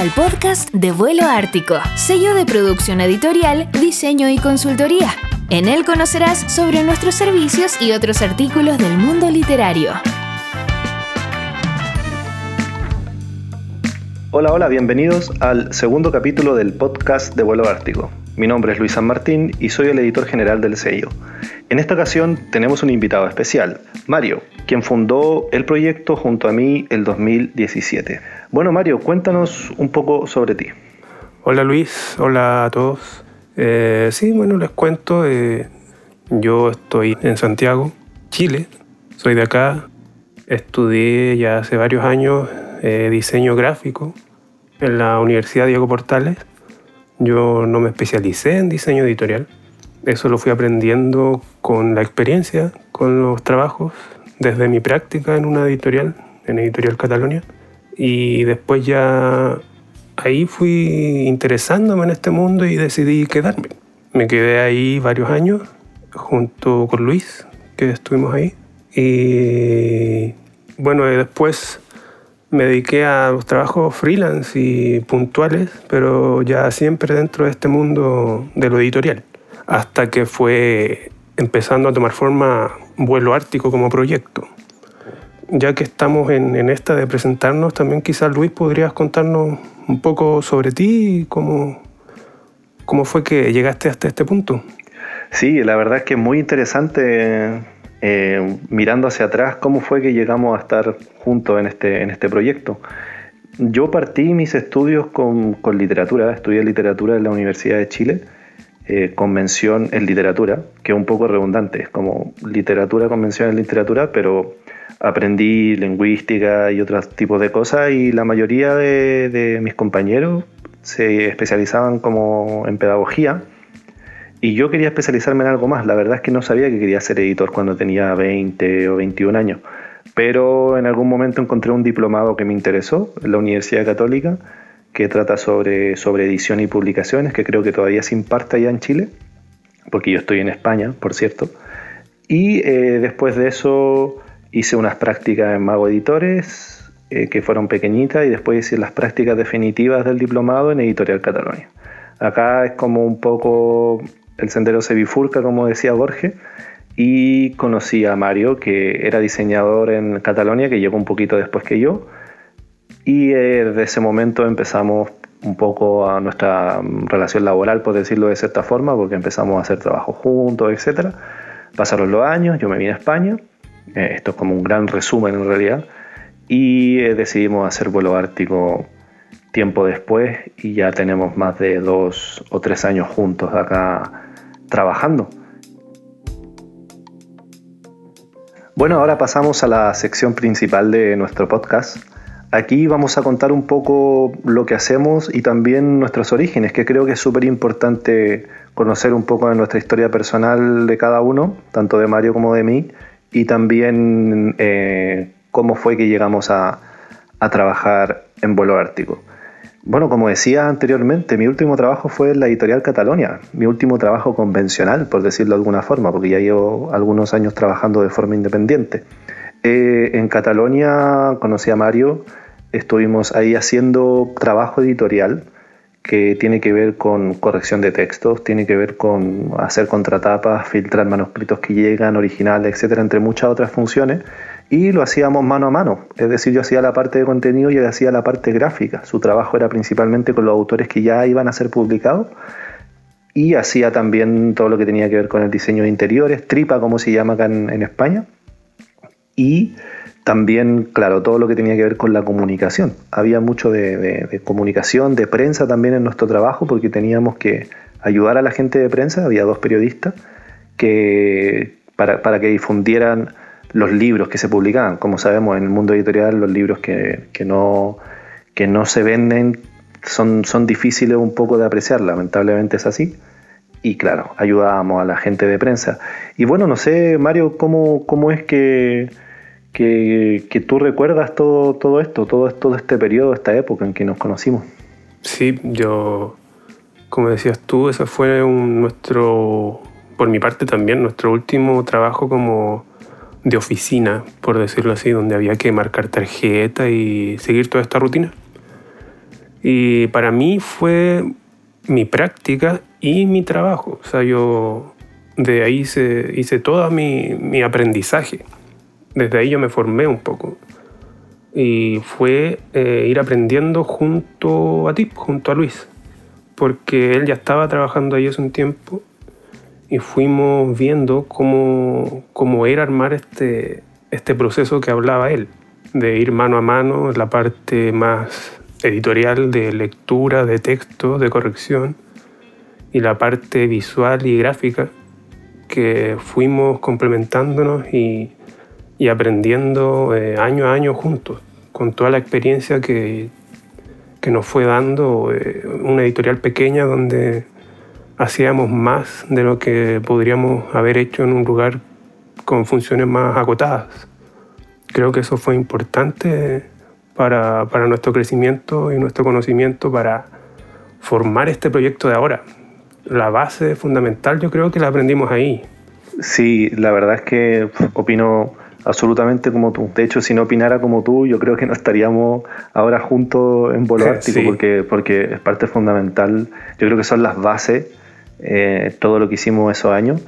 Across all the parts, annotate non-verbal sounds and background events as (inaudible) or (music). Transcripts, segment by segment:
al podcast de Vuelo Ártico, sello de producción editorial, diseño y consultoría. En él conocerás sobre nuestros servicios y otros artículos del mundo literario. Hola, hola, bienvenidos al segundo capítulo del podcast de Vuelo Ártico. Mi nombre es Luis San Martín y soy el editor general del sello. En esta ocasión tenemos un invitado especial, Mario, quien fundó el proyecto junto a mí el 2017. Bueno, Mario, cuéntanos un poco sobre ti. Hola Luis, hola a todos. Eh, sí, bueno, les cuento. Eh, yo estoy en Santiago, Chile. Soy de acá. Estudié ya hace varios años eh, diseño gráfico en la Universidad Diego Portales. Yo no me especialicé en diseño editorial. Eso lo fui aprendiendo con la experiencia, con los trabajos desde mi práctica en una editorial, en Editorial Catalonia, y después ya ahí fui interesándome en este mundo y decidí quedarme. Me quedé ahí varios años junto con Luis, que estuvimos ahí. Y bueno, después me dediqué a los trabajos freelance y puntuales, pero ya siempre dentro de este mundo de lo editorial, hasta que fue empezando a tomar forma vuelo ártico como proyecto. Ya que estamos en, esta de presentarnos, también quizás Luis podrías contarnos un poco sobre ti y cómo, cómo fue que llegaste hasta este punto. Sí, la verdad es que es muy interesante eh, mirando hacia atrás cómo fue que llegamos a estar juntos en este, en este proyecto. Yo partí mis estudios con, con literatura, estudié literatura en la Universidad de Chile eh, convención en literatura, que es un poco redundante, es como literatura, convención en literatura, pero aprendí lingüística y otros tipos de cosas y la mayoría de, mis compañeros se especializaban como en pedagogía y yo quería especializarme en algo más. La verdad es que no sabía que quería ser editor cuando tenía 20 o 21 años, pero en algún momento encontré un diplomado que me interesó en la Universidad Católica que trata sobre, sobre edición y publicaciones, que creo que todavía se imparte allá en Chile, porque yo estoy en España, por cierto. Y eh, después de eso hice unas prácticas en Mago Editores, eh, que fueron pequeñitas, y después hice las prácticas definitivas del diplomado en Editorial Catalonia. Acá es como un poco el sendero se bifurca, como decía Borges, y conocí a Mario, que era diseñador en Catalonia, que llegó un poquito después que yo, y eh, desde ese momento empezamos un poco a nuestra relación laboral, por decirlo de cierta forma, porque empezamos a hacer trabajo juntos, etc. Pasaron los años, yo me vine a España, eh, esto es como un gran resumen en realidad, y eh, decidimos hacer vuelo ártico tiempo después y ya tenemos más de dos o tres años juntos acá trabajando. Bueno, ahora pasamos a la sección principal de nuestro podcast, Aquí vamos a contar un poco lo que hacemos y también nuestros orígenes, que creo que es súper importante conocer un poco de nuestra historia personal de cada uno, tanto de Mario como de mí, y también eh, cómo fue que llegamos a, trabajar en vuelo ártico. Bueno, como decía anteriormente, mi último trabajo fue en la editorial Catalonia, mi último trabajo convencional, por decirlo de alguna forma, porque ya llevo algunos años trabajando de forma independiente. Eh, en Catalonia conocí a Mario, estuvimos ahí haciendo trabajo editorial que tiene que ver con corrección de textos, tiene que ver con hacer contratapas, filtrar manuscritos que llegan, originales, etcétera, entre muchas otras funciones. Y lo hacíamos mano a mano, es decir, yo hacía la parte de contenido y él hacía la parte gráfica. Su trabajo era principalmente con los autores que ya iban a ser publicados y hacía también todo lo que tenía que ver con el diseño de interiores, tripa como se llama acá en España. Y también, claro, todo lo que tenía que ver con la comunicación. Había mucho de, comunicación, de prensa también en nuestro trabajo, porque teníamos que ayudar a la gente de prensa, había dos periodistas, que, para, que difundieran los libros que se publicaban. Como sabemos, en el mundo editorial los libros que, no, que no se venden son, son difíciles un poco de apreciar, lamentablemente es así. Y claro, ayudábamos a la gente de prensa. Y bueno, no sé, Mario, ¿cómo, cómo es que que, tú recuerdas todo, todo esto, todo, todo este periodo, esta época en que nos conocimos. Sí, yo, como decías tú, ese fue nuestro, por mi parte también, nuestro último trabajo como de oficina, por decirlo así, donde había que marcar tarjeta y seguir toda esta rutina. Y para mí fue mi práctica y mi trabajo. O sea, yo de ahí hice, hice todo mi, mi aprendizaje. Desde ahí yo me formé un poco. Y fue eh, ir aprendiendo junto a ti, junto a Luis. Porque él ya estaba trabajando ahí hace un tiempo y fuimos viendo cómo, cómo era armar este, este proceso que hablaba él, de ir mano a mano, la parte más editorial de lectura, de texto, de corrección, y la parte visual y gráfica, que fuimos complementándonos y, y aprendiendo eh, año a año juntos, con toda la experiencia que, que nos fue dando eh, una editorial pequeña donde hacíamos más de lo que podríamos haber hecho en un lugar con funciones más agotadas. Creo que eso fue importante para, para nuestro crecimiento y nuestro conocimiento para formar este proyecto de ahora. La base fundamental yo creo que la aprendimos ahí. Sí, la verdad es que opino absolutamente como tú. De hecho, si no opinara como tú, yo creo que no estaríamos ahora juntos en Bolo Ártico, porque, porque es parte fundamental. Yo creo que son las bases eh, todo lo que hicimos esos años.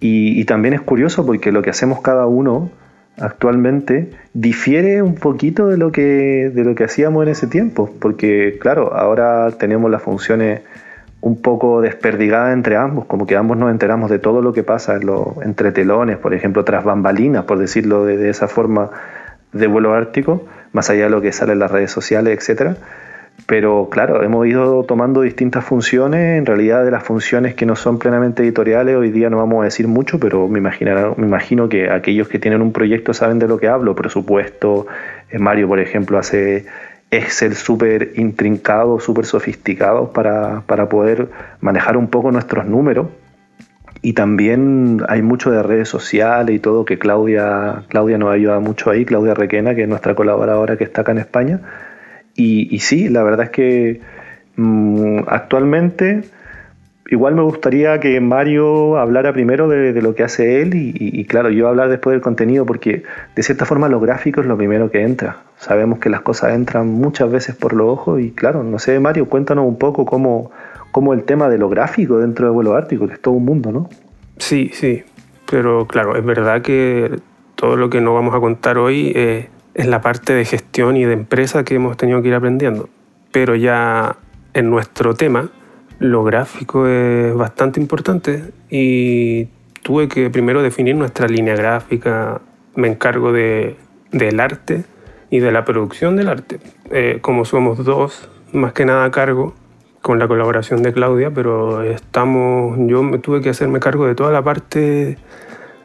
Y, también es curioso porque lo que hacemos cada uno actualmente difiere un poquito de lo que, de lo que hacíamos en ese tiempo. Porque, claro, ahora tenemos las funciones un poco desperdigadas entre ambos, como que ambos nos enteramos de todo lo que pasa en lo, entre telones, por ejemplo, tras bambalinas, por decirlo de, esa forma, de vuelo ártico, más allá de lo que sale en las redes sociales, etcétera. Pero claro, hemos ido tomando distintas funciones, en realidad de las funciones que no son plenamente editoriales, hoy día no vamos a decir mucho, pero me, me imagino que aquellos que tienen un proyecto saben de lo que hablo, presupuesto, eh, Mario por ejemplo hace Excel súper intrincado, súper sofisticado para, para poder manejar un poco nuestros números. Y también hay mucho de redes sociales y todo que Claudia, Claudia nos ayuda mucho ahí, Claudia Requena, que es nuestra colaboradora que está acá en España y, sí, la verdad es que mm, actualmente igual me gustaría que Mario hablara primero de, lo que hace él y, claro, yo hablar después del contenido porque de cierta forma lo gráfico es lo primero que entra. Sabemos que las cosas entran muchas veces por los ojos y claro, no sé, Mario, cuéntanos un poco cómo, cómo el tema de lo gráfico dentro de vuelo ártico, que es todo un mundo, ¿no? Sí, sí, pero claro, es verdad que todo lo que nos vamos a contar hoy es es la parte de gestión y de empresa que hemos tenido que ir aprendiendo. Pero ya en nuestro tema, lo gráfico es bastante importante y tuve que primero definir nuestra línea gráfica. Me encargo de, del arte y de la producción del arte. Eh, como somos dos, más que nada a cargo, con la colaboración de Claudia, pero estamos, yo me tuve que hacerme cargo de toda la parte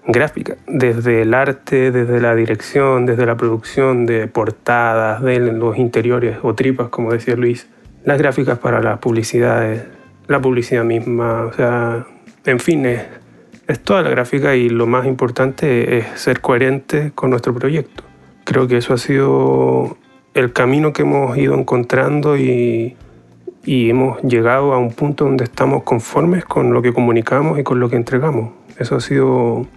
gráfica, desde el arte, desde la dirección, desde la producción de portadas, de los interiores o tripas, como decía Luis, las gráficas para las publicidades, la publicidad misma, o sea, en fin, es, toda la gráfica y lo más importante es ser coherente con nuestro proyecto. Creo que eso ha sido el camino que hemos ido encontrando y, y hemos llegado a un punto donde estamos conformes con lo que comunicamos y con lo que entregamos. Eso ha sido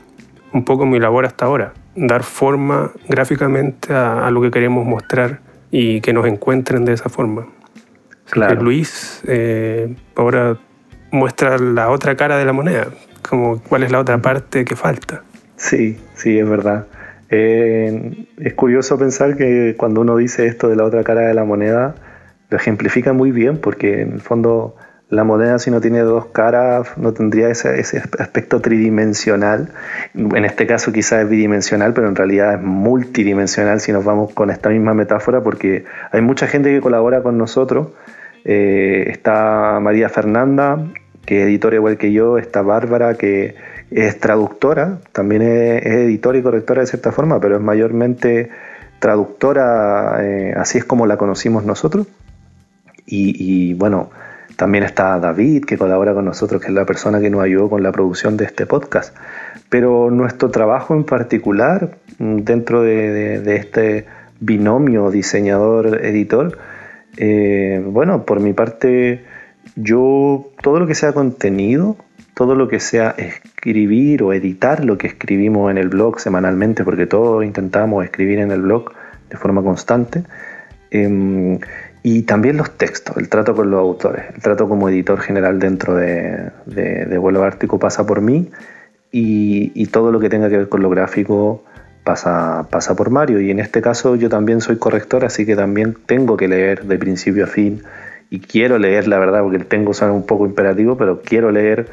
un poco mi labor hasta ahora, dar forma gráficamente a, lo que queremos mostrar y que nos encuentren de esa forma. Claro. Luis eh, ahora muestra la otra cara de la moneda, como cuál es la otra parte que falta. Sí, sí, es verdad. Eh, es curioso pensar que cuando uno dice esto de la otra cara de la moneda, lo ejemplifica muy bien porque en el fondo la moneda si no tiene dos caras no tendría ese, ese, aspecto tridimensional. En este caso quizás es bidimensional, pero en realidad es multidimensional si nos vamos con esta misma metáfora, porque hay mucha gente que colabora con nosotros. Eh, está María Fernanda, que es editora igual que yo, está Bárbara, que es traductora, también es, editora y correctora de cierta forma, pero es mayormente traductora, eh, así es como la conocimos nosotros. Y, bueno, también está David, que colabora con nosotros, que es la persona que nos ayudó con la producción de este podcast. Pero nuestro trabajo en particular, mm, dentro de, este binomio diseñador-editor, eh, bueno, por mi parte, yo todo lo que sea contenido, todo lo que sea escribir o editar lo que escribimos en el blog semanalmente, porque todos intentamos escribir en el blog de forma constante, em, Y también los textos, el trato con los autores, el trato como editor general dentro de, de, Vuelo Ártico pasa por mí y, y, todo lo que tenga que ver con lo gráfico pasa, pasa por Mario. Y en este caso yo también soy corrector, así que también tengo que leer de principio a fin y quiero leer, la verdad, porque el tengo suena un poco imperativo, pero quiero leer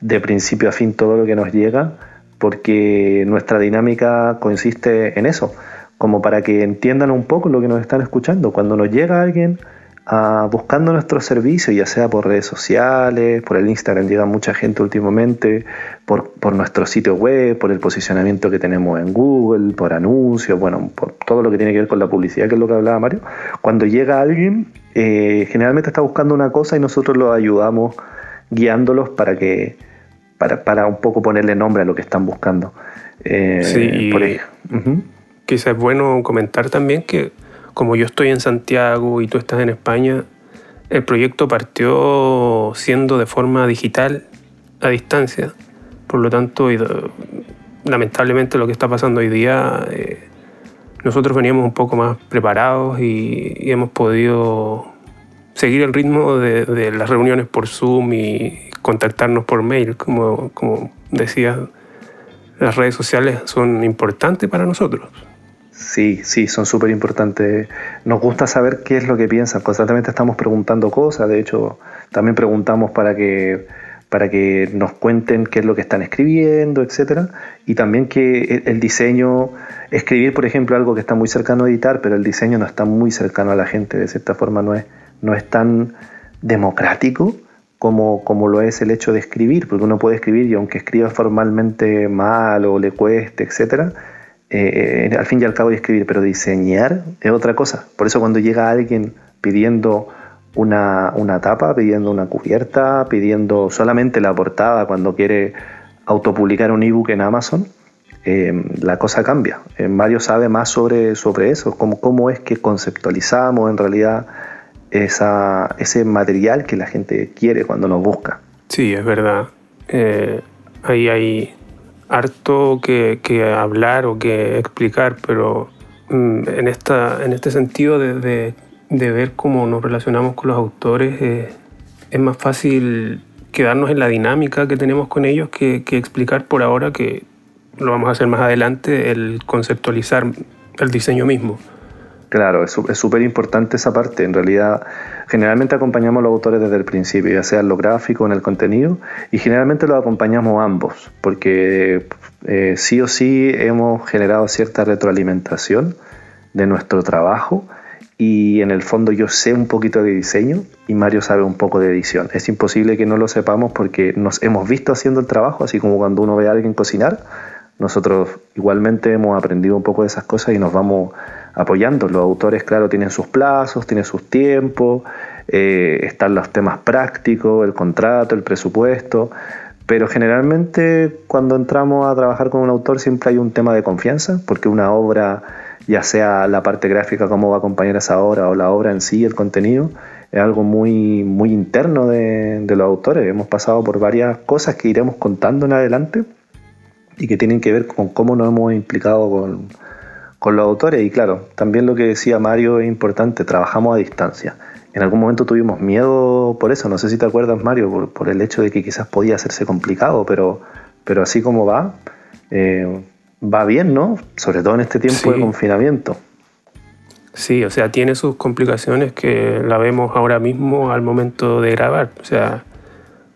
de principio a fin todo lo que nos llega, porque nuestra dinámica consiste en eso como para que entiendan un poco lo que nos están escuchando. Cuando nos llega alguien buscando nuestro servicio, ya sea por redes sociales, por el Instagram, llega mucha gente últimamente, por, nuestro sitio web, por el posicionamiento que tenemos en Google, por anuncios, bueno, por todo lo que tiene que ver con la publicidad, que es lo que hablaba Mario. Cuando llega alguien, eh, generalmente está buscando una cosa y nosotros lo ayudamos guiándolos para que para, un poco ponerle nombre a lo que están buscando. Eh, sí, por ahí quizás es bueno comentar también que como yo estoy en Santiago y tú estás en España, el proyecto partió siendo de forma digital a distancia. Por lo tanto, lamentablemente lo que está pasando hoy día, eh, nosotros veníamos un poco más preparados y, hemos podido seguir el ritmo de, las reuniones por Zoom y contactarnos por mail, como, como decías. Las redes sociales son importantes para nosotros. Sí, sí, son súper importantes. Nos gusta saber qué es lo que piensan. Constantemente estamos preguntando cosas. De hecho, también preguntamos para que, para que nos cuenten qué es lo que están escribiendo, etcétera. Y también que el diseño, escribir, por ejemplo, algo que está muy cercano a editar, pero el diseño no está muy cercano a la gente. De cierta forma, no es, no es tan democrático como, como lo es el hecho de escribir, porque uno puede escribir y aunque escriba formalmente mal o le cueste, etcétera eh, al fin y al cabo de escribir, pero diseñar es otra cosa. Por eso cuando llega alguien pidiendo una, una tapa, pidiendo una cubierta, pidiendo solamente la portada cuando quiere autopublicar un ebook en Amazon, eh, la cosa cambia. Eh, Mario sabe más sobre, sobre eso, cómo, cómo es que conceptualizamos en realidad esa, ese material que la gente quiere cuando nos busca. Sí, es verdad. ahí hay harto que, hablar o que explicar, pero mm, en, esta, en este sentido de, ver cómo nos relacionamos con los autores, eh, es más fácil quedarnos en la dinámica que tenemos con ellos que explicar por ahora, que lo vamos a hacer más adelante, el conceptualizar el diseño mismo. Claro, es súper importante esa parte. En realidad, generalmente acompañamos a los autores desde el principio, ya sea en lo gráfico en el contenido, y generalmente los acompañamos ambos, porque eh, sí o sí hemos generado cierta retroalimentación de nuestro trabajo y en el fondo yo sé un poquito de diseño y Mario sabe un poco de edición. Es imposible que no lo sepamos porque nos hemos visto haciendo el trabajo, así como cuando uno ve a alguien cocinar, nosotros igualmente hemos aprendido un poco de esas cosas y nos vamos apoyando. Los autores, claro, tienen sus plazos, tienen sus tiempos, eh, están los temas prácticos, el contrato, el presupuesto, pero generalmente cuando entramos a trabajar con un autor siempre hay un tema de confianza, porque una obra, ya sea la parte gráfica, cómo va a acompañar esa obra, o la obra en sí, el contenido, es algo muy, muy interno de, de los autores. Hemos pasado por varias cosas que iremos contando en adelante y que tienen que ver con cómo nos hemos implicado con, con los autores. Y claro, también lo que decía Mario es importante, trabajamos a distancia. En algún momento tuvimos miedo por eso, no sé si te acuerdas Mario, por, el hecho de que quizás podía hacerse complicado, pero, pero así como va, eh, va bien, ¿no? Sobre todo en este tiempo de confinamiento. Sí, o sea, tiene sus complicaciones que la vemos ahora mismo al momento de grabar. O sea,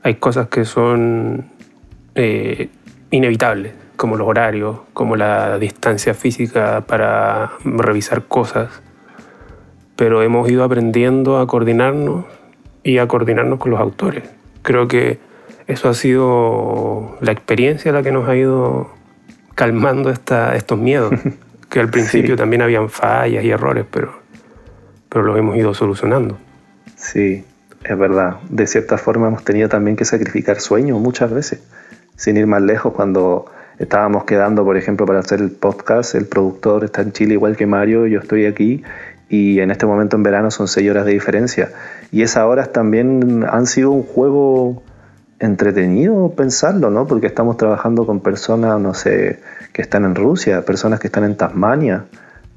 hay cosas que son eh, inevitables como los horarios, como la distancia física para revisar cosas, pero hemos ido aprendiendo a coordinarnos y a coordinarnos con los autores. Creo que eso ha sido la experiencia la que nos ha ido calmando esta, estos miedos, (laughs) que al principio también habían fallas y errores, pero, pero los hemos ido solucionando. Sí, es verdad. De cierta forma hemos tenido también que sacrificar sueños muchas veces, sin ir más lejos cuando estábamos quedando, por ejemplo, para hacer el podcast, el productor está en Chile igual que Mario, yo estoy aquí y en este momento en verano son seis horas de diferencia. Y esas horas también han sido un juego entretenido pensarlo, ¿no? Porque estamos trabajando con personas, no sé, que están en Rusia, personas que están en Tasmania,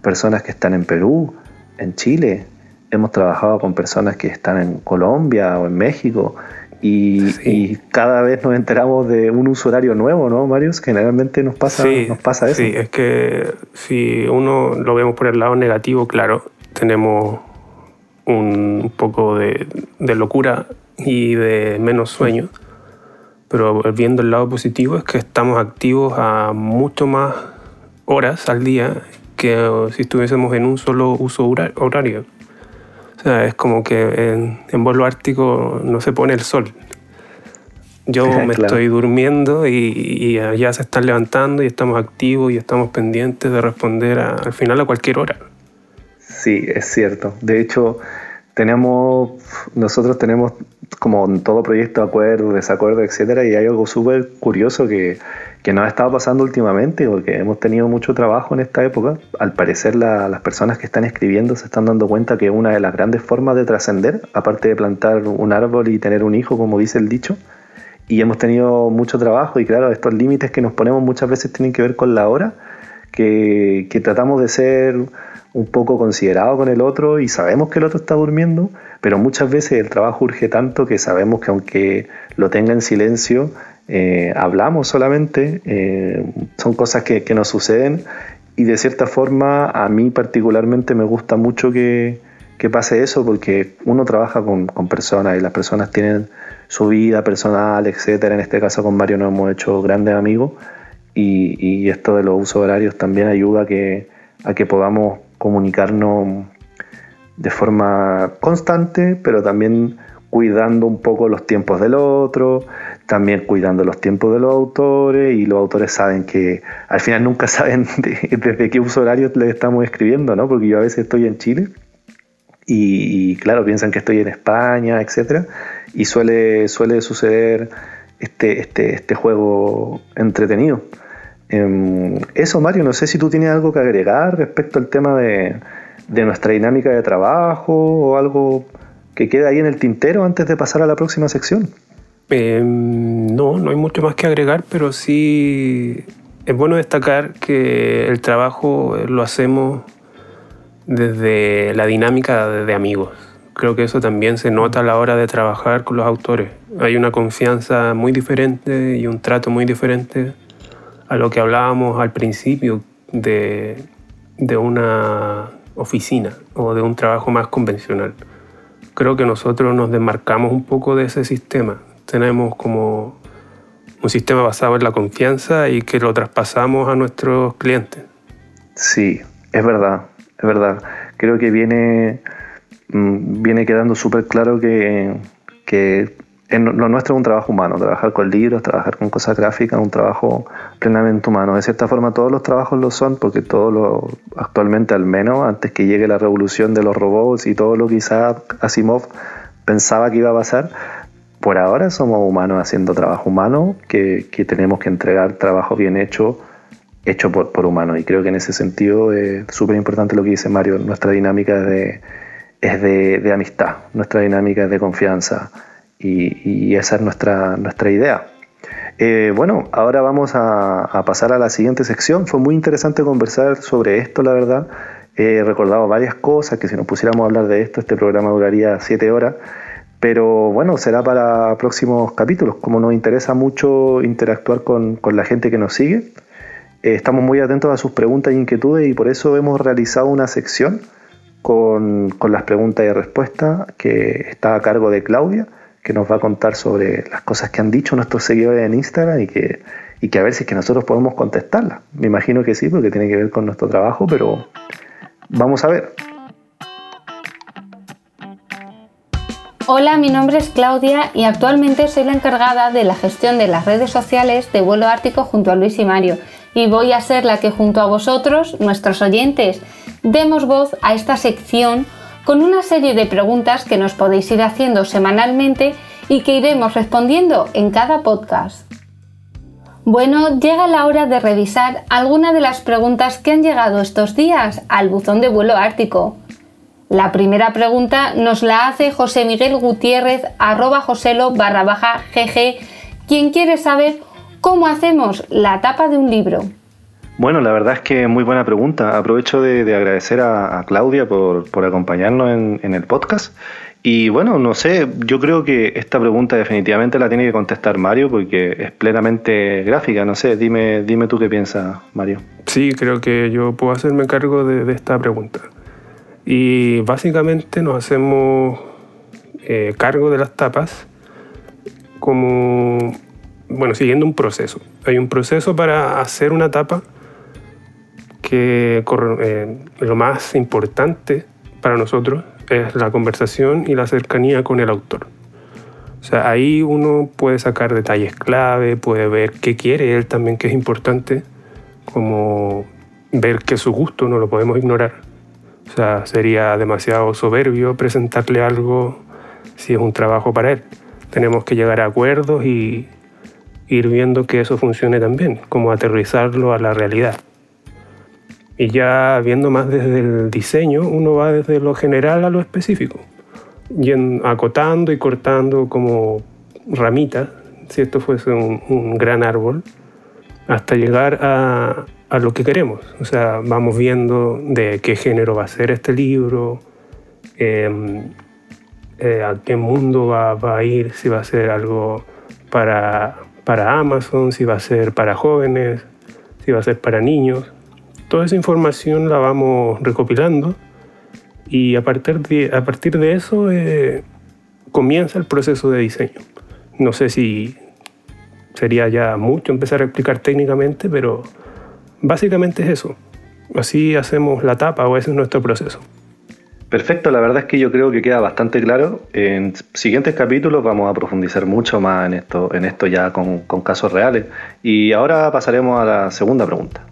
personas que están en Perú, en Chile, hemos trabajado con personas que están en Colombia o en México y, cada vez nos enteramos de un usuario nuevo, ¿no, Marius? Generalmente nos pasa, nos pasa eso. Sí, es que si uno lo vemos por el lado negativo, claro, tenemos un poco de, locura y de menos sueño. Pero viendo el lado positivo es que estamos activos a mucho más horas al día que si estuviésemos en un solo uso horario. O sea, es como que en, en vuelo ártico no se pone el sol. Yo (laughs) me estoy durmiendo y, ya se están levantando y estamos activos y estamos pendientes de responder al final a cualquier hora. Sí, es cierto. De hecho, tenemos, nosotros tenemos como en todo proyecto acuerdos, desacuerdos, etcétera, y hay algo súper curioso que, que nos ha estado pasando últimamente, porque hemos tenido mucho trabajo en esta época. Al parecer las personas que están escribiendo se están dando cuenta que una de las grandes formas de trascender, aparte de plantar un árbol y tener un hijo, como dice el dicho, y hemos tenido mucho trabajo y claro, estos límites que nos ponemos muchas veces tienen que ver con la hora, que, que tratamos de ser un poco considerados con el otro y sabemos que el otro está durmiendo, pero muchas veces el trabajo urge tanto que sabemos que aunque lo tenga en silencio, eh, hablamos solamente, eh, son cosas que, nos suceden y de cierta forma a mí particularmente me gusta mucho que, pase eso porque uno trabaja con, personas y las personas tienen su vida personal, etcétera. En este caso con Mario nos hemos hecho grandes amigos y, esto de los usos horarios también ayuda que, a que podamos comunicarnos de forma constante, pero también cuidando un poco los tiempos del otro, también cuidando los tiempos de los autores y los autores saben que al final nunca (laughs) saben desde qué uso horario les estamos escribiendo, ¿no? Porque yo a veces estoy en Chile y, claro, piensan que estoy en España, etcétera, y suele, suele suceder este, este, este juego entretenido. Em, eso, Mario, no sé si tú tienes algo que agregar respecto al tema de, nuestra dinámica de trabajo o algo que quede ahí en el tintero antes de pasar a la próxima sección. Em, no, no hay mucho más que agregar, pero sí es bueno destacar que el trabajo lo hacemos desde la dinámica de amigos. Creo que eso también se nota a la hora de trabajar con los autores. Hay una confianza muy diferente y un trato muy diferente a lo que hablábamos al principio de, de una oficina o de un trabajo más convencional creo que nosotros nos desmarcamos un poco de ese sistema. Tenemos como un sistema basado en la confianza y que lo traspasamos a nuestros clientes. Sí, es verdad, es verdad. Creo que viene, mm, viene quedando súper claro que, que lo nuestro es un trabajo humano, trabajar con libros, trabajar con cosas gráficas, un trabajo plenamente humano. De cierta forma todos los trabajos lo son, porque todo lo, actualmente al menos, antes que llegue la revolución de los robots y todo lo que Isaac Asimov pensaba que iba a pasar, por ahora somos humanos haciendo trabajo humano, que, tenemos que entregar trabajo bien hecho, hecho por, por humanos. Y creo que en ese sentido es súper importante lo que dice Mario, nuestra dinámica de, es de amistad, nuestra dinámica es de confianza y, esa es nuestra, nuestra idea. Eh, bueno, ahora vamos a, pasar a la siguiente sección. Fue muy interesante conversar sobre esto, la verdad. He recordado varias cosas que si nos pusiéramos a hablar de esto, este programa duraría siete horas. Pero bueno, será para próximos capítulos. Como nos interesa mucho interactuar con, con la gente que nos sigue, eh, estamos muy atentos a sus preguntas e inquietudes y por eso hemos realizado una sección con, con las preguntas y respuestas que está a cargo de Claudia que nos va a contar sobre las cosas que han dicho nuestros seguidores en Instagram y que, y que a ver si es que nosotros podemos contestarlas. Me imagino que sí, porque tiene que ver con nuestro trabajo, pero vamos a ver. Hola, mi nombre es Claudia y actualmente soy la encargada de la gestión de las redes sociales de Vuelo Ártico junto a Luis y Mario y voy a ser la que junto a vosotros, nuestros oyentes, demos voz a esta sección con una serie de preguntas que nos podéis ir haciendo semanalmente y que iremos respondiendo en cada podcast. Bueno, llega la hora de revisar algunas de las preguntas que han llegado estos días al buzón de vuelo ártico. La primera pregunta nos la hace José Miguel Gutiérrez arroba joselo barra baja gg, quien quiere saber cómo hacemos la tapa de un libro. Bueno, la verdad es que muy buena pregunta. Aprovecho de, agradecer a, Claudia por, acompañarnos en, el podcast. Y bueno, no sé, yo creo que esta pregunta definitivamente la tiene que contestar Mario porque es plenamente gráfica. No sé, dime, dime tú qué piensas, Mario. Sí, creo que yo puedo hacerme cargo de, esta pregunta. Y básicamente nos hacemos eh, cargo de las tapas como, bueno, siguiendo un proceso. Hay un proceso para hacer una tapa que eh, lo más importante para nosotros es la conversación y la cercanía con el autor. O sea, ahí uno puede sacar detalles clave, puede ver qué quiere él también, que es importante, como ver que su gusto no lo podemos ignorar. O sea, sería demasiado soberbio presentarle algo si es un trabajo para él. Tenemos que llegar a acuerdos y ir viendo que eso funcione también, como aterrizarlo a la realidad. Y ya viendo más desde el diseño, uno va desde lo general a lo específico, yendo, acotando y cortando como ramitas, si esto fuese un, gran árbol, hasta llegar a, a, lo que queremos. O sea, vamos viendo de qué género va a ser este libro, em, eh, a qué mundo va, va, a ir, si va a ser algo para, para Amazon, si va a ser para jóvenes, si va a ser para niños. Toda esa información la vamos recopilando y a partir de, a partir de eso eh, comienza el proceso de diseño. No sé si sería ya mucho empezar a explicar técnicamente, pero básicamente es eso. Así hacemos la tapa o ese es nuestro proceso. Perfecto, la verdad es que yo creo que queda bastante claro. En siguientes capítulos vamos a profundizar mucho más en esto, en esto ya con, con casos reales. Y ahora pasaremos a la segunda pregunta.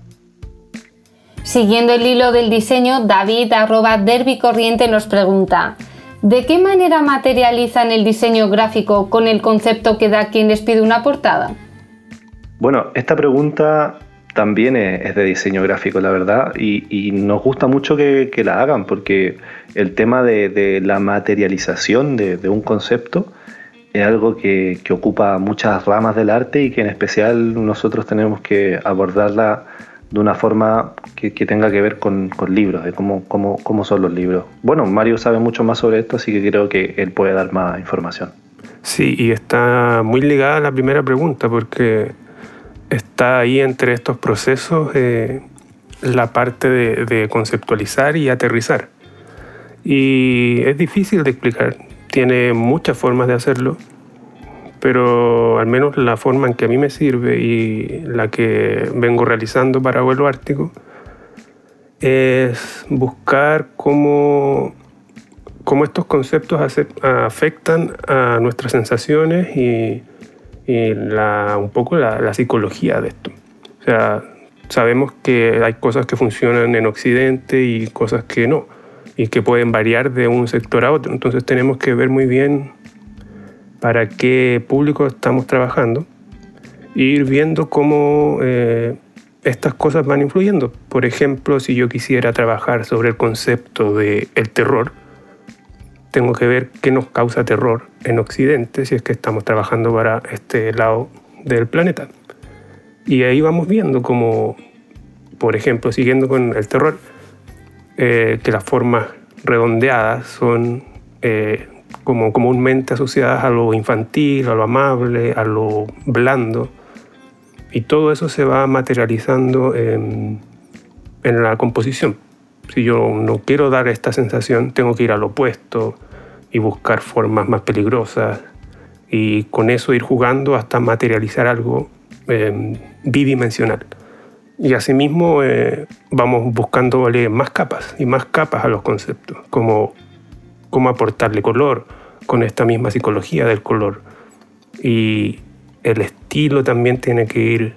Siguiendo el hilo del diseño, David arroba Derby Corriente nos pregunta, ¿de qué manera materializan el diseño gráfico con el concepto que da quien les pide una portada? Bueno, esta pregunta también es, de diseño gráfico, la verdad, y, nos gusta mucho que, la hagan porque el tema de, la materialización de, un concepto es algo que, ocupa muchas ramas del arte y que en especial nosotros tenemos que abordarla de una forma que, tenga que ver con, libros, de cómo, cómo, cómo, son los libros. Bueno, Mario sabe mucho más sobre esto, así que creo que él puede dar más información. Sí, y está muy ligada a la primera pregunta, porque está ahí entre estos procesos eh, la parte de, de conceptualizar y aterrizar. Y es difícil de explicar, tiene muchas formas de hacerlo pero al menos la forma en que a mí me sirve y la que vengo realizando para vuelo ártico es buscar cómo, cómo estos conceptos afectan a nuestras sensaciones y, la, un poco la, la, psicología de esto. O sea, sabemos que hay cosas que funcionan en Occidente y cosas que no, y que pueden variar de un sector a otro. Entonces tenemos que ver muy bien para qué público estamos trabajando e ir viendo cómo eh, estas cosas van influyendo. Por ejemplo, si yo quisiera trabajar sobre el concepto del el terror, tengo que ver qué nos causa terror en Occidente si es que estamos trabajando para este lado del planeta. Y ahí vamos viendo como, por ejemplo, siguiendo con el terror, eh, que las formas redondeadas son eh, como comúnmente asociadas a lo infantil, a lo amable, a lo blando. Y todo eso se va materializando en, la composición. Si yo no quiero dar esta sensación, tengo que ir al opuesto y buscar formas más peligrosas y con eso ir jugando hasta materializar algo eh, bidimensional. Y asimismo eh, vamos buscándole más capas y más capas a los conceptos, como cómo aportarle color con esta misma psicología del color. Y el estilo también tiene que ir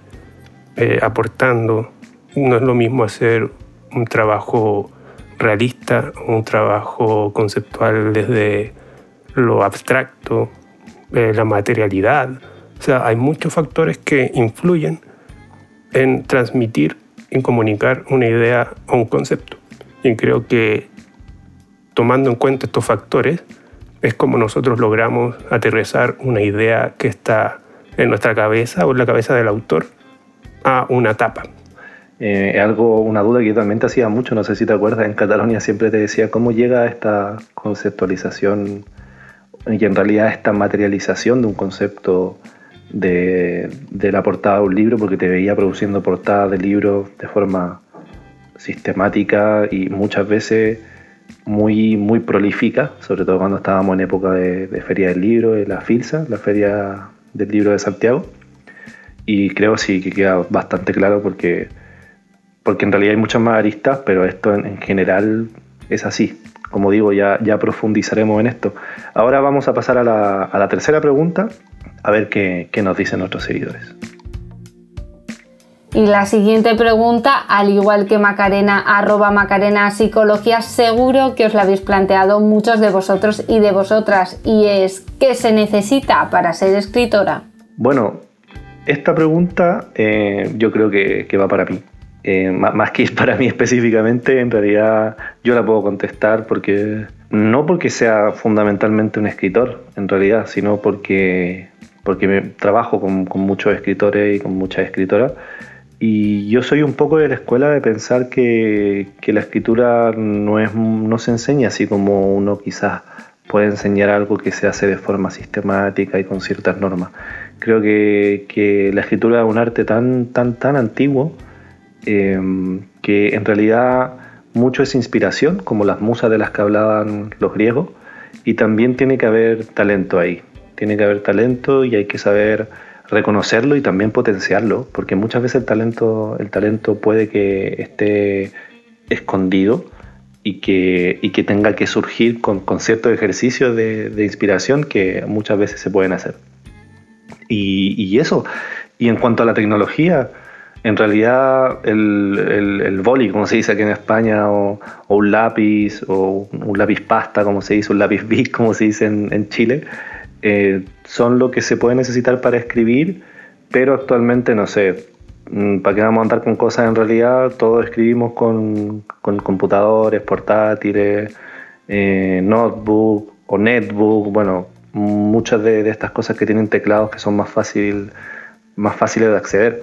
eh, aportando. No es lo mismo hacer un trabajo realista, un trabajo conceptual desde lo abstracto, eh, la materialidad. O sea, hay muchos factores que influyen en transmitir, en comunicar una idea o un concepto. Y creo que tomando en cuenta estos factores, es como nosotros logramos aterrizar una idea que está en nuestra cabeza o en la cabeza del autor a una tapa. Eh, algo, una duda que yo también te hacía mucho, no sé si te acuerdas, en Cataluña siempre te decía cómo llega esta conceptualización y en realidad esta materialización de un concepto de, de, la portada de un libro, porque te veía produciendo portadas de libros de forma sistemática y muchas veces muy, muy prolífica, sobre todo cuando estábamos en época de, Feria del Libro, de la FILSA, la Feria del Libro de Santiago. Y creo sí que queda bastante claro porque, porque en realidad hay muchas más aristas, pero esto en, general es así. Como digo, ya, ya profundizaremos en esto. Ahora vamos a pasar a la, a la tercera pregunta, a ver qué, qué nos dicen nuestros seguidores. Y la siguiente pregunta, al igual que Macarena, arroba Macarena Psicología, seguro que os la habéis planteado muchos de vosotros y de vosotras, y es, ¿qué se necesita para ser escritora? Bueno, esta pregunta eh, yo creo que, va para mí. Eh, más que para mí específicamente, en realidad yo la puedo contestar porque no porque sea fundamentalmente un escritor, en realidad, sino porque, porque me, trabajo con, con muchos escritores y con muchas escritoras y yo soy un poco de la escuela de pensar que, la escritura no, es, no se enseña así como uno quizás puede enseñar algo que se hace de forma sistemática y con ciertas normas. Creo que, la escritura es un arte tan, tan, tan antiguo em, que en realidad mucho es inspiración, como las musas de las que hablaban los griegos, y también tiene que haber talento ahí. Tiene que haber talento y hay que saber reconocerlo y también potenciarlo, porque muchas veces el talento, el talento puede que esté escondido y que, y que tenga que surgir con, con ciertos ejercicios de, inspiración que muchas veces se pueden hacer. Y, eso, y en cuanto a la tecnología, en realidad el, el, boli, como se dice aquí en España, o, un lápiz, o un lápiz pasta, como se dice, un lápiz (laughs) big, como se dice en, en Chile, eh, son lo que se puede necesitar para escribir, pero actualmente no sé, mm, ¿para qué vamos a andar con cosas en realidad? Todos escribimos con, computadores, portátiles, eh, notebook o netbook, bueno, muchas de, estas cosas que tienen teclados que son más, fácil, más fáciles de acceder.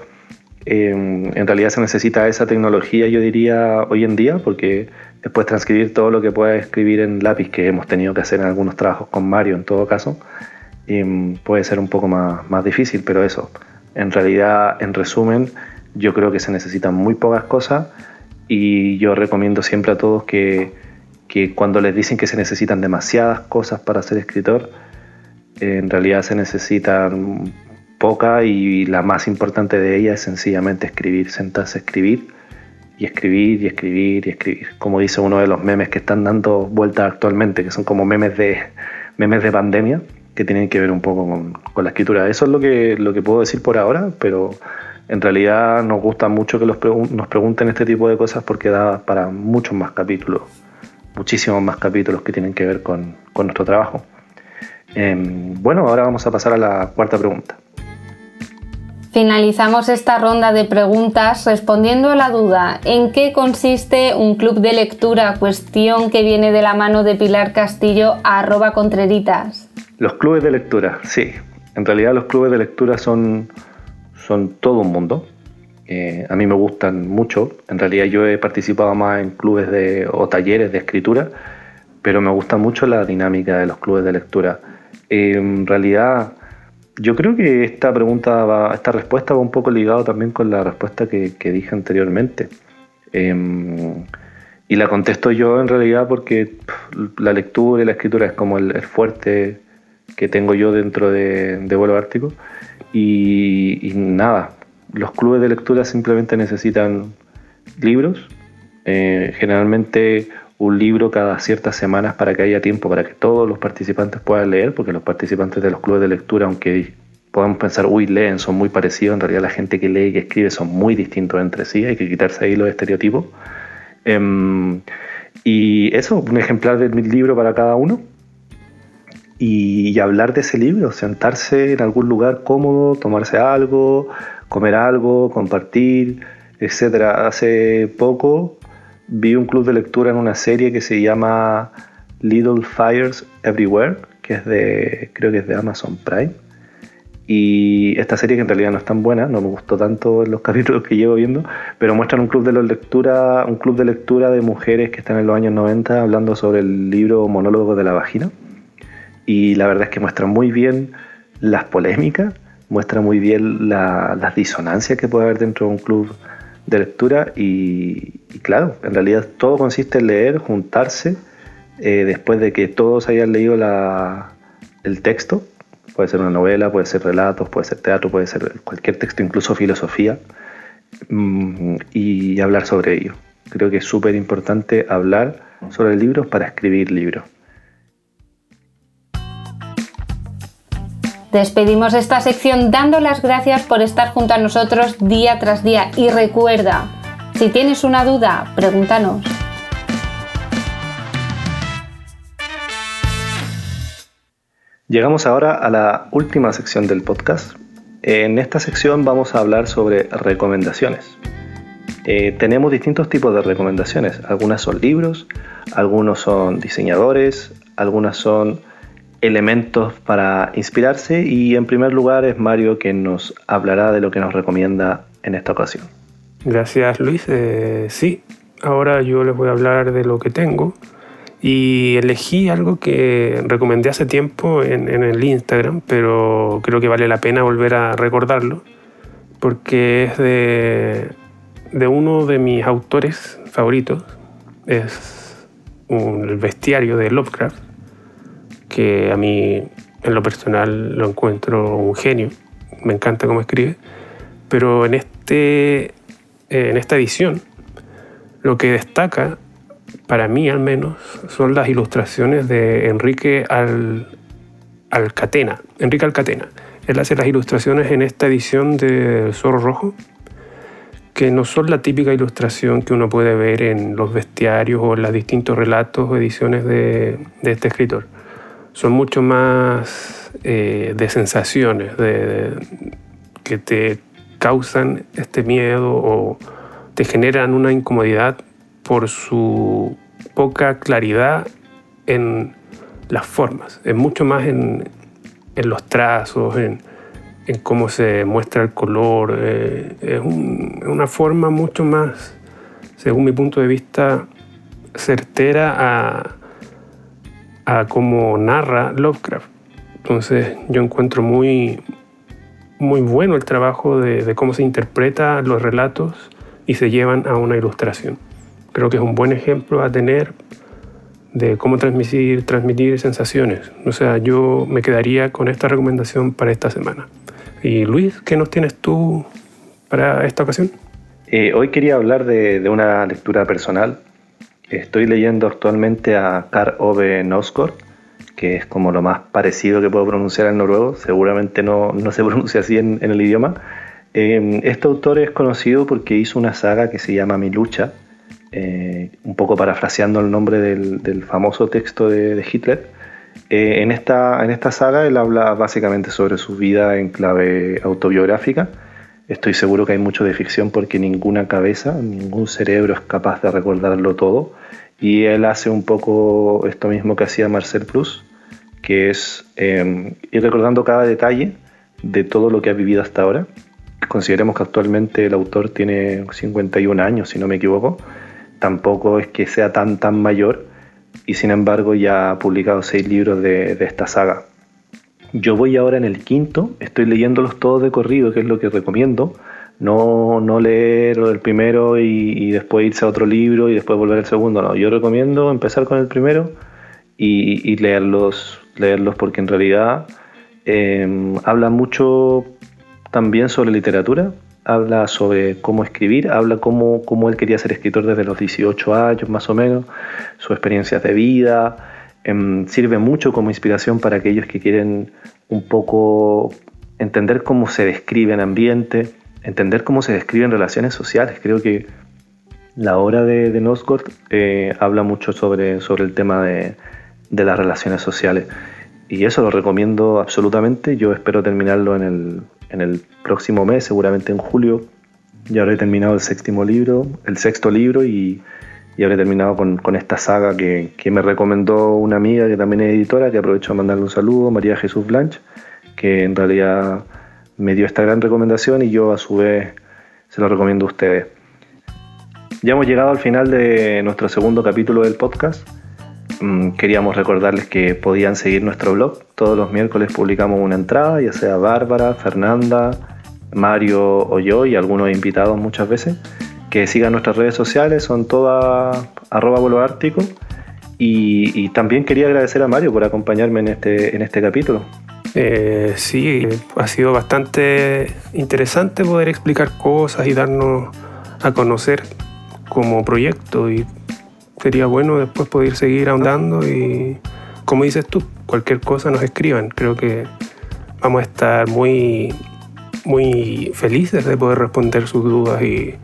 Eh, en realidad se necesita esa tecnología, yo diría, hoy en día, porque después transcribir todo lo que pueda escribir en lápiz, que hemos tenido que hacer en algunos trabajos con Mario en todo caso, puede ser un poco más, más difícil, pero eso, en realidad, en resumen, yo creo que se necesitan muy pocas cosas y yo recomiendo siempre a todos que, que cuando les dicen que se necesitan demasiadas cosas para ser escritor, en realidad se necesitan pocas y la más importante de ellas es sencillamente escribir, sentarse a escribir y escribir y escribir y escribir. Como dice uno de los memes que están dando vueltas actualmente, que son como memes de, memes de pandemia, que tienen que ver un poco con, la escritura. Eso es lo que, lo que puedo decir por ahora, pero en realidad nos gusta mucho que los nos pregunten este tipo de cosas porque da para muchos más capítulos, muchísimos más capítulos que tienen que ver con, con nuestro trabajo. Em, bueno, ahora vamos a pasar a la cuarta pregunta. Finalizamos esta ronda de preguntas respondiendo a la duda ¿en qué consiste un club de lectura? Cuestión que viene de la mano de Pilar Castillo arroba contreritas. Los clubes de lectura, sí. En realidad los clubes de lectura son, son todo un mundo. Eh, a mí me gustan mucho. En realidad yo he participado más en clubes de, o talleres de escritura, pero me gusta mucho la dinámica de los clubes de lectura. en realidad yo creo que esta pregunta, va, esta respuesta va un poco ligado también con la respuesta que, dije anteriormente. Em, y la contesto yo en realidad porque la lectura y la escritura es como el, fuerte que tengo yo dentro de, Vuelo Ártico. Y, nada, los clubes de lectura simplemente necesitan libros. Eh, generalmente un libro cada ciertas semanas para que haya tiempo para que todos los participantes puedan leer, porque los participantes de los clubes de lectura, aunque podamos pensar, uy, leen, son muy parecidos, en realidad la gente que lee y que escribe son muy distintos entre sí, hay que quitarse ahí los estereotipos. Em, y eso, un ejemplar de mi libro para cada uno. Y, hablar de ese libro, sentarse en algún lugar cómodo, tomarse algo, comer algo, compartir, etcétera. Hace poco vi un club de lectura en una serie que se llama Little Fires Everywhere, que es de, creo que es de Amazon Prime. Y esta serie que en realidad no es tan buena, no me gustó tanto en los (laughs) capítulos que llevo viendo, pero muestran un club de lectura, un club de lectura de mujeres que están en los años 90 hablando sobre el libro Monólogo de la vagina. Y la verdad es que muestran muy bien las polémicas, muestra muy bien las disonancias que puede haber dentro de un club de lectura y, claro, en realidad todo consiste en leer, juntarse, eh, después de que todos hayan leído el texto, puede ser una novela, puede ser relatos, puede ser teatro, puede ser cualquier texto, incluso filosofía, mm, y hablar sobre ello. Creo que es súper importante hablar sobre libros para escribir libros. Despedimos esta sección dando las gracias por estar junto a nosotros día tras día y recuerda, si tienes una duda, pregúntanos. Llegamos ahora a la última sección del podcast. En esta sección vamos a hablar sobre recomendaciones. Eh, tenemos distintos tipos de recomendaciones. Algunas son libros, algunos son diseñadores, algunas son elementos para inspirarse y en primer lugar es Mario quien nos hablará de lo que nos recomienda en esta ocasión. Gracias Luis. Eh, sí, ahora yo les voy a hablar de lo que tengo y elegí algo que recomendé hace tiempo en, el Instagram, pero creo que vale la pena volver a recordarlo porque es de, de uno de mis autores favoritos. Es un, el bestiario de Lovecraft que a mí en lo personal lo encuentro un genio, me encanta cómo escribe, pero en, este, en esta edición lo que destaca, para mí al menos, son las ilustraciones de Enrique Al, Alcatena. Enrique Alcatena. Él hace las ilustraciones en esta edición de Zorro Rojo, que no son la típica ilustración que uno puede ver en los bestiarios o en los distintos relatos o ediciones de, de este escritor son mucho más eh, de sensaciones, de, que te causan este miedo o te generan una incomodidad por su poca claridad en las formas, es mucho más en, los trazos, en, cómo se muestra el color, eh, es una forma mucho más, según mi punto de vista, certera a, a cómo narra Lovecraft. Entonces yo encuentro muy, muy bueno el trabajo de, cómo se interpreta los relatos y se llevan a una ilustración. Creo que es un buen ejemplo a tener de cómo transmitir, transmitir sensaciones. O sea, yo me quedaría con esta recomendación para esta semana. Y Luis, ¿qué nos tienes tú para esta ocasión? Eh, hoy quería hablar de, de, una lectura personal Estoy leyendo actualmente a Karl Ove Nosgård, que es como lo más parecido que puedo pronunciar en noruego, seguramente no, no se (laughs) pronuncia así en, el idioma. Em, este autor es conocido porque hizo una saga que se llama Mi lucha, eh, un poco parafraseando el nombre del, famoso texto de, Hitler. Eh, en, esta, en esta saga él habla básicamente sobre su vida en clave autobiográfica Estoy seguro que hay mucho de ficción porque ninguna cabeza, ningún cerebro es capaz de recordarlo todo. Y él hace un poco esto mismo que hacía Marcel Proust, que es em, ir recordando cada detalle de todo lo que ha vivido hasta ahora. Consideremos que actualmente el autor tiene 51 años, si no me equivoco. Tampoco es que sea tan, tan mayor. Y sin embargo ya ha publicado seis libros de, de esta saga. Yo voy ahora en el quinto, estoy leyéndolos todos de corrido, que es lo que recomiendo. No, no leer el primero y, después irse a otro libro y después volver al segundo. No, yo recomiendo empezar con el primero y, leerlos, leerlos porque en realidad em, habla mucho también sobre literatura, habla sobre cómo escribir, habla cómo, cómo él quería ser escritor desde los 18 años más o menos, sus experiencias de vida sirve mucho como inspiración para aquellos que quieren un poco entender cómo se describe el ambiente, entender cómo se describen relaciones sociales. Creo que la obra de, de eh, habla mucho sobre, sobre el tema de, de, las relaciones sociales. Y eso lo recomiendo absolutamente. Yo espero terminarlo en el, en el próximo mes, seguramente en julio. Ya habré terminado el séptimo libro, el sexto libro y y habré terminado con, esta saga que, que, me recomendó una amiga que también es editora, que aprovecho a mandarle un saludo, María Jesús Blanch, que en realidad me dio esta gran recomendación y yo a su vez se lo recomiendo a ustedes. Ya hemos llegado al final de nuestro segundo capítulo del podcast. Mm, queríamos recordarles que podían seguir nuestro blog. Todos los miércoles publicamos una entrada, ya sea Bárbara, Fernanda, Mario o yo y algunos invitados muchas veces. Que sigan nuestras redes sociales, son todas arroba vuelo ártico. Y, también quería agradecer a Mario por acompañarme en este, en este capítulo. Eh, sí, ha sido bastante interesante poder explicar cosas y darnos a conocer como proyecto y sería bueno después poder seguir ahondando y como dices tú, cualquier cosa nos escriban. Creo que vamos a estar muy, muy felices de poder responder sus dudas y,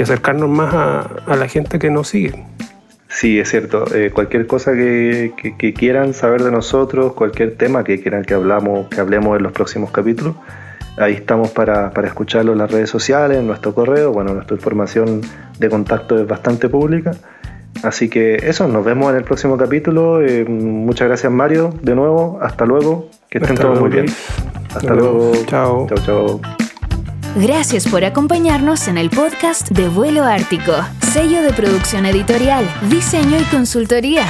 acercarnos más a, la gente que nos sigue. Sí, es cierto. Eh, cualquier cosa que, quieran saber de nosotros, cualquier tema que quieran que, hablamos, que hablemos en los próximos capítulos, ahí estamos para, para escucharlo en las redes sociales, en nuestro correo. Bueno, nuestra información de contacto es bastante pública. Así que eso, nos vemos en el próximo capítulo. Eh, muchas gracias Mario, de nuevo. Hasta luego. Que estén todos muy bien. Hasta luego. Chao. Chao, chao. Gracias por acompañarnos en el podcast de Vuelo Ártico, sello de producción editorial, diseño y consultoría.